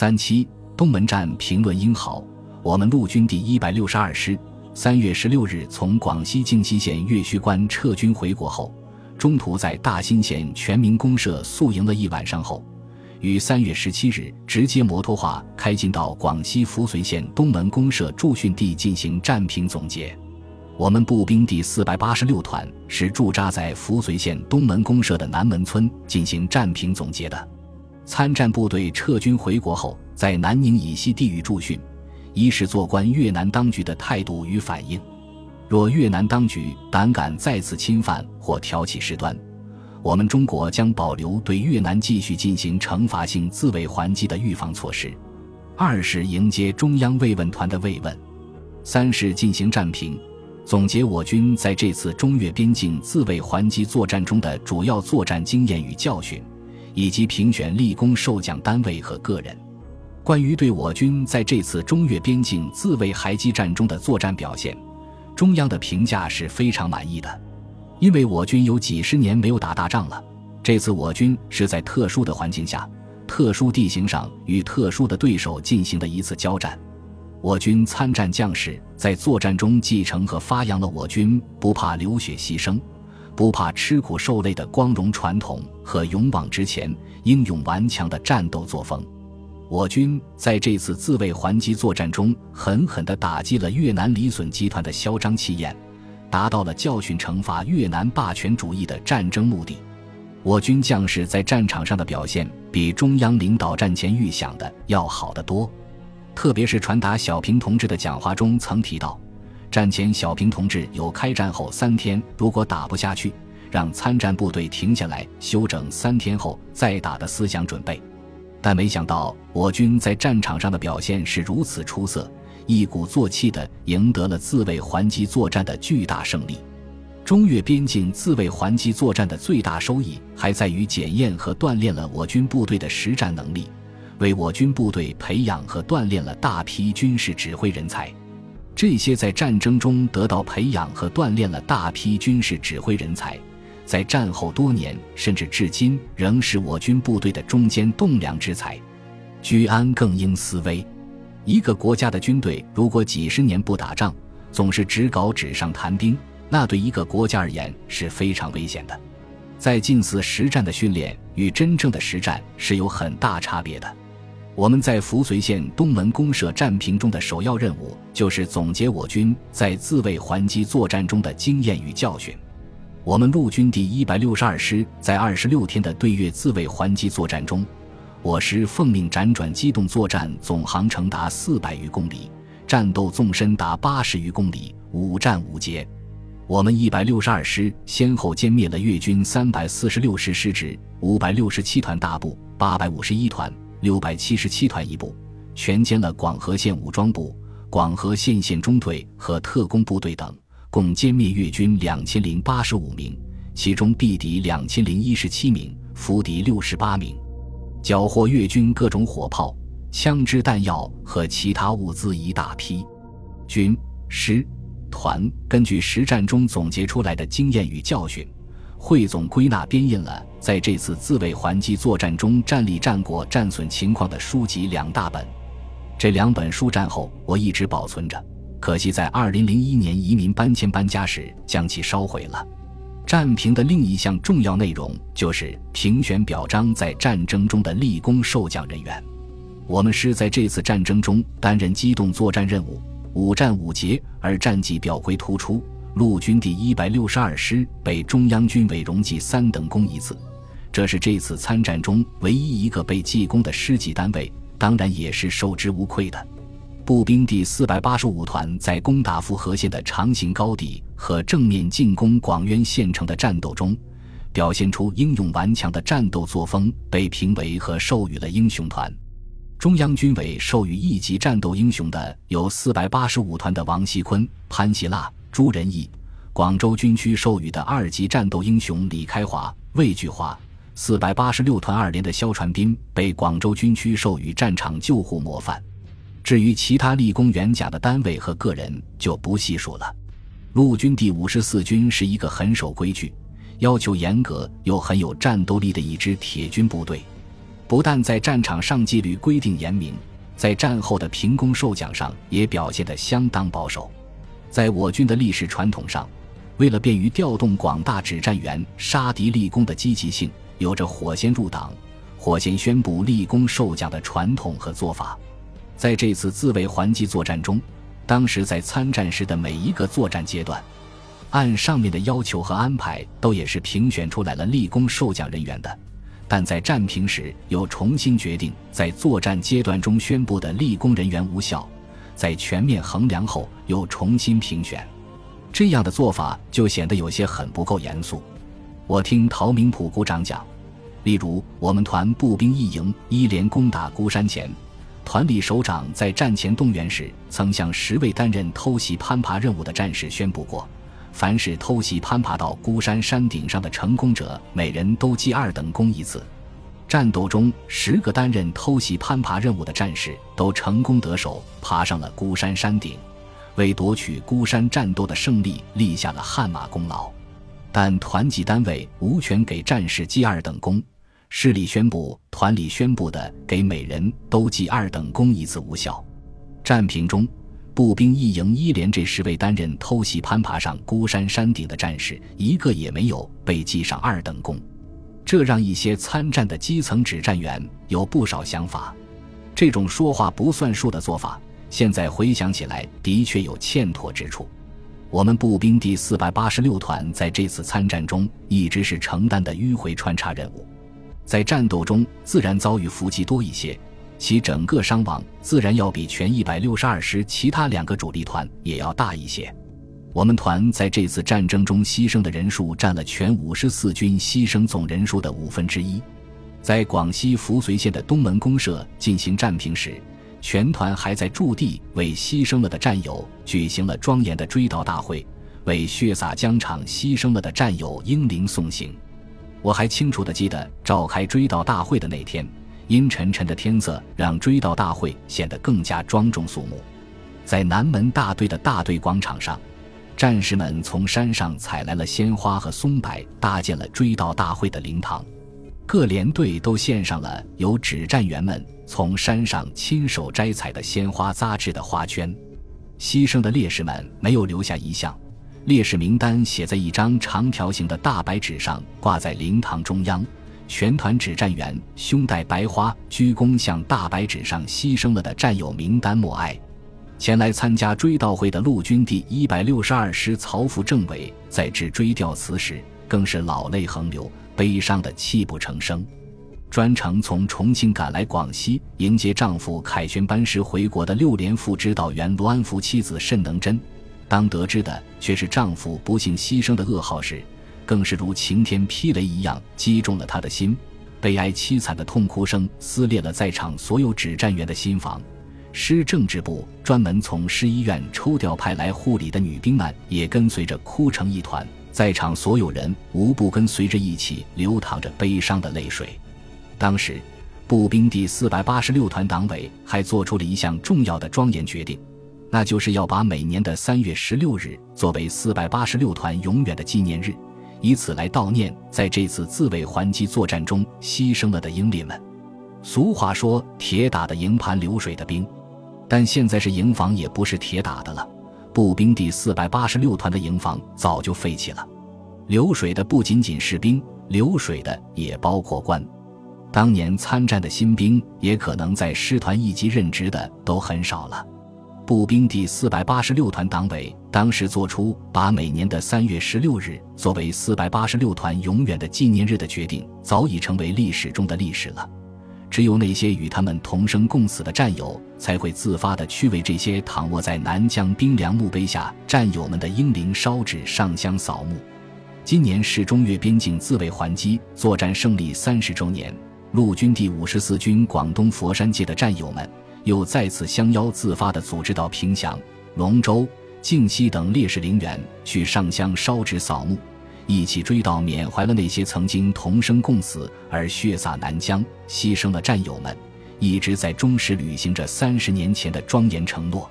三七东门站评论英豪，我们陆军第一百六十二师三月十六日从广西靖西县岳虚关撤军回国后，中途在大新县全民公社宿营了一晚上后。于三月十七日直接摩托化开进到广西扶绥县东门公社驻训地进行战评总结。我们步兵第四百八十六团是驻扎在扶绥县东门公社的南门村进行战评总结的。参战部队撤军回国后，在南宁以西地域驻训，一是做关越南当局的态度与反应。若越南当局胆敢再次侵犯或挑起事端。我们中国将保留对越南继续进行惩罚性自卫还击的预防措施。二是迎接中央慰问团的慰问。三是进行战评，总结我军在这次中越边境自卫还击作战中的主要作战经验与教训，以及评选立功受奖单位和个人。关于对我军在这次中越边境自卫还击战中的作战表现，中央的评价是非常满意的。因为我军有几十年没有打大仗了，这次我军是在特殊的环境下、特殊地形上与特殊的对手进行的一次交战。我军参战将士在作战中继承和发扬了我军不怕流血牺牲、不怕吃苦受累的光荣传统和勇往直前、英勇顽强的战斗作风。我军在这次自卫还击作战中，狠狠地打击了越南李隼集团的嚣张气焰。达到了教训惩罚越南霸权主义的战争目的。我军将士在战场上的表现比中央领导战前预想的要好得多。特别是传达小平同志的讲话中曾提到，战前小平同志有开战后三天如果打不下去，让参战部队停下来休整三天后再打的思想准备。但没想到我军在战场上的表现是如此出色。一鼓作气地赢得了自卫还击作战的巨大胜利。中越边境自卫还击作战的最大收益，还在于检验和锻炼了我军部队的实战能力，为我军部队培养和锻炼了大批军事指挥人才。这些在战争中得到培养和锻炼了大批军事指挥人才，在战后多年甚至至今，仍是我军部队的中坚栋梁之才。居安更应思危。一个国家的军队如果几十年不打仗，总是只搞纸上谈兵，那对一个国家而言是非常危险的。在近似实战的训练与真正的实战是有很大差别的。我们在扶绥县东门公社战平中的首要任务，就是总结我军在自卫还击作战中的经验与教训。我们陆军第一百六十二师在二十六天的对越自卫还击作战中。我师奉命辗转机动作战，总航程达四百余公里，战斗纵深达八十余公里，五战五捷。我们一百六十二师先后歼灭了越军三百四十六师师直、五百六十七团大部、八百五十一团、六百七十七团一部，全歼了广河县武装部、广河县县中队和特工部队等，共歼灭越军两千零八十五名，其中毙敌两千零一十七名，俘敌六十八名。缴获越军各种火炮、枪支弹药和其他物资一大批。军、师、团根据实战中总结出来的经验与教训，汇总归纳编印了在这次自卫还击作战中战力战果、战损情况的书籍两大本。这两本书战后我一直保存着，可惜在二零零一年移民搬迁搬家时将其烧毁了。战评的另一项重要内容就是评选表彰在战争中的立功受奖人员。我们师在这次战争中担任机动作战任务，五战五捷，而战绩表规突出。陆军第一百六十二师被中央军委荣记三等功一次，这是这次参战中唯一一个被记功的师级单位，当然也是受之无愧的。步兵第四百八十五团在攻打富河县的长形高地和正面进攻广渊县城的战斗中，表现出英勇顽强的战斗作风，被评为和授予了英雄团。中央军委授予一级战斗英雄的有四百八十五团的王锡坤、潘吉腊、朱仁义；广州军区授予的二级战斗英雄李开华、魏巨华。四百八十六团二连的肖传斌被广州军区授予战场救护模范。至于其他立功元甲的单位和个人，就不细数了。陆军第五十四军是一个很守规矩、要求严格又很有战斗力的一支铁军部队。不但在战场上纪律规定严明，在战后的评功授奖上也表现得相当保守。在我军的历史传统上，为了便于调动广大指战员杀敌立功的积极性，有着火先入党、火先宣布立功受奖的传统和做法。在这次自卫还击作战中，当时在参战时的每一个作战阶段，按上面的要求和安排，都也是评选出来了立功受奖人员的。但在战平时，又重新决定在作战阶段中宣布的立功人员无效，在全面衡量后又重新评选。这样的做法就显得有些很不够严肃。我听陶明普股长讲，例如我们团步兵一营一连攻打孤山前。团里首长在战前动员时，曾向十位担任偷袭攀爬任务的战士宣布过：凡是偷袭攀爬到孤山山顶上的成功者，每人都记二等功一次。战斗中，十个担任偷袭攀爬任务的战士都成功得手，爬上了孤山山顶，为夺取孤山战斗的胜利立下了汗马功劳。但团级单位无权给战士记二等功。市里宣布，团里宣布的给每人都记二等功一次无效。战平中，步兵一营一连这十位担任偷袭攀爬上孤山山顶的战士，一个也没有被记上二等功。这让一些参战的基层指战员有不少想法。这种说话不算数的做法，现在回想起来的确有欠妥之处。我们步兵第四百八十六团在这次参战中一直是承担的迂回穿插任务。在战斗中，自然遭遇伏击多一些，其整个伤亡自然要比全一百六十二师其他两个主力团也要大一些。我们团在这次战争中牺牲的人数占了全五十四军牺牲总人数的五分之一。在广西扶绥县的东门公社进行战平时，全团还在驻地为牺牲了的战友举行了庄严的追悼大会，为血洒疆场牺牲了的战友英灵送行。我还清楚地记得，召开追悼大会的那天，阴沉沉的天色让追悼大会显得更加庄重肃穆。在南门大队的大队广场上，战士们从山上采来了鲜花和松柏，搭建了追悼大会的灵堂。各连队都献上了由指战员们从山上亲手摘采的鲜花扎制的花圈。牺牲的烈士们没有留下遗像。烈士名单写在一张长条形的大白纸上，挂在灵堂中央。全团指战员胸戴白花，鞠躬向大白纸上牺牲了的战友名单默哀。前来参加追悼会的陆军第一百六十二师曹副政委在致追悼词时，更是老泪横流，悲伤的泣不成声。专程从重庆赶来广西迎接丈夫凯旋班师回国的六连副指导员罗安福妻子慎能珍。当得知的却是丈夫不幸牺牲的噩耗时，更是如晴天霹雷一样击中了她的心。悲哀凄惨的痛哭声撕裂了在场所有指战员的心房。师政治部专门从师医院抽调派来护理的女兵们也跟随着哭成一团。在场所有人无不跟随着一起流淌着悲伤的泪水。当时，步兵第四百八十六团党委还做出了一项重要的庄严决定。那就是要把每年的三月十六日作为四百八十六团永远的纪念日，以此来悼念在这次自卫还击作战中牺牲了的英烈们。俗话说“铁打的营盘流水的兵”，但现在是营房也不是铁打的了。步兵第四百八十六团的营房早就废弃了。流水的不仅仅是兵，流水的也包括官。当年参战的新兵，也可能在师团一级任职的都很少了。步兵第四百八十六团党委当时做出把每年的三月十六日作为四百八十六团永远的纪念日的决定，早已成为历史中的历史了。只有那些与他们同生共死的战友，才会自发地去为这些躺卧在南疆冰凉墓碑下战友们的英灵烧纸上香扫墓。今年是中越边境自卫还击作战胜利三十周年，陆军第五十四军广东佛山界的战友们。又再次相邀自发地组织到平祥、龙州、靖西等烈士陵园去上香烧纸扫墓，一起追悼缅怀了那些曾经同生共死而血洒南疆、牺牲的战友们，一直在忠实履行着三十年前的庄严承诺。